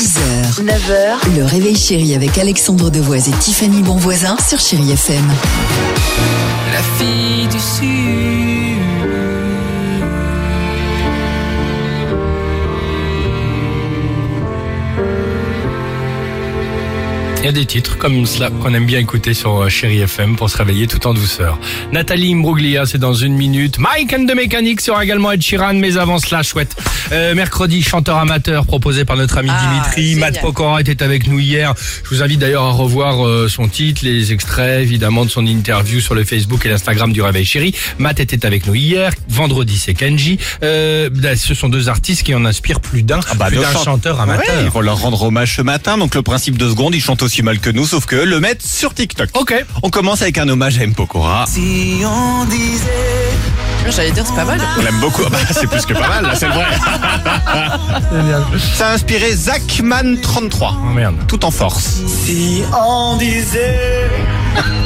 6h, 9h, le réveil chéri avec Alexandre Devoise et Tiffany Bonvoisin sur Chéri FM. La fille du Sud. Il y a des titres comme cela qu'on aime bien écouter sur euh, Chéri FM pour se réveiller tout en douceur. Nathalie Imbruglia, c'est dans une minute. Mike and the Mechanic sera également Ed Sheeran, mais avant cela, chouette. Euh, mercredi, chanteur amateur proposé par notre ami Ah, Dimitri. génial. Matt Pokora était avec nous hier. Je vous invite d'ailleurs à revoir euh, son titre, les extraits évidemment de son interview sur le Facebook et l'Instagram du Réveil Chéri. Matt était avec nous hier. Vendredi, c'est Kenji. Euh, bah, ce sont deux artistes qui en inspirent plus d'un. bah, plus d'un chante- chanteur amateur. Ouais, ils vont leur rendre hommage ce matin. Donc le principe de seconde, ils chantent aussi mal que nous, sauf que le mettent sur TikTok. Ok. On commence avec un hommage à M. Pokora. Si on disait J'allais dire, c'est pas mal. On l'aime beaucoup. Ah bah, c'est plus que pas mal, là, c'est le vrai. Ça a inspiré Zachman33. Oh merde. Tout en force. Si on disait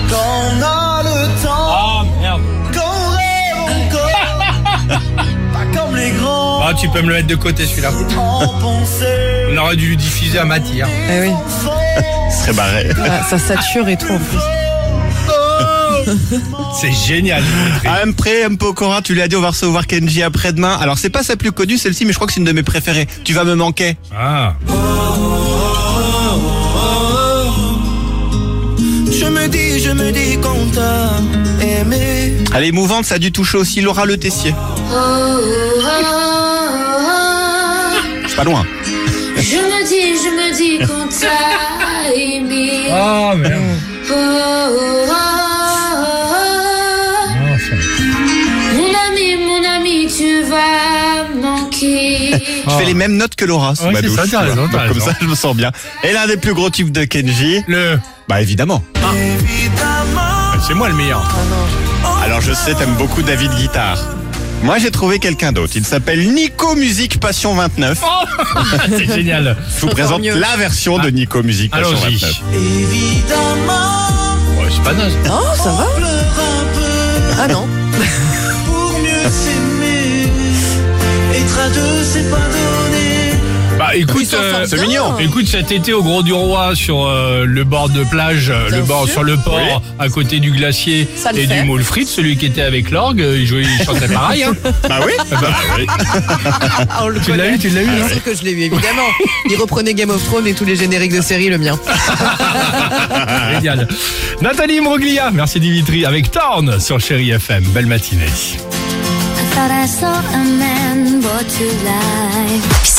qu'on a le temps, Oh Ah, tu peux me le mettre de côté celui-là. On aurait dû le diffuser à Matt hier. Eh oui, Ce serait barré. Ah, ça sature et tout en plus. C'est génial. Dimitri. Après M. Pokora, tu l'as dit, on va recevoir Kenji après-demain. Alors c'est pas sa plus connue celle-ci, mais je crois que c'est une de mes préférées. Tu vas me manquer. Ah. Je me dis, je me dis qu'on t'a aimé. Elle est émouvante, ça a dû toucher aussi Laura Le Tessier. C'est pas loin. Je me dis, je me dis qu'on t'a aimé. Oh merde. Oh, oh, oh, Non, ça- oh. Mon ami, mon ami, tu vas manquer. Je fais les mêmes notes que Laura sous Ouais, ma c'est douche. ça, t'as raison, Donc, t'as Comme raison. ça, je me sens bien. Et l'un des plus gros tubes de Kenji, Le. bah évidemment. Évidemment. C'est moi le meilleur. Alors je sais, t'aimes beaucoup David Guitare. Moi j'ai trouvé quelqu'un d'autre. Il s'appelle Nico Musique Passion 29. c'est génial. Je vous présente mieux. la version de Nico Musique Passion Allons-y. 29. Évidemment. Ouais, c'est pas naze. Oh, ça va Pleure un peu Ah non. pour mieux s'aimer. Être à deux, c'est pas. Bah écoute, sortent c'est mignon. Écoute, cet été au Gros du Roi, sur euh, le bord de plage, euh, le bord sur le port, à côté du glacier Ça le et fait. du moule frites, celui qui était avec l'orgue, euh, il, jouait, il chantait pareil. Hein. Bah oui. Bah oui. Ah, on le Tu l'as connaît. eu, tu l'as eu, Bien hein sûr que je l'ai eu, évidemment. Il reprenait Game of Thrones et tous les génériques de série, le mien. Génial. Nathalie Imbruglia, merci Dimitri, avec Torn sur Chéri FM. Belle matinée. I thought I saw a man brought to life.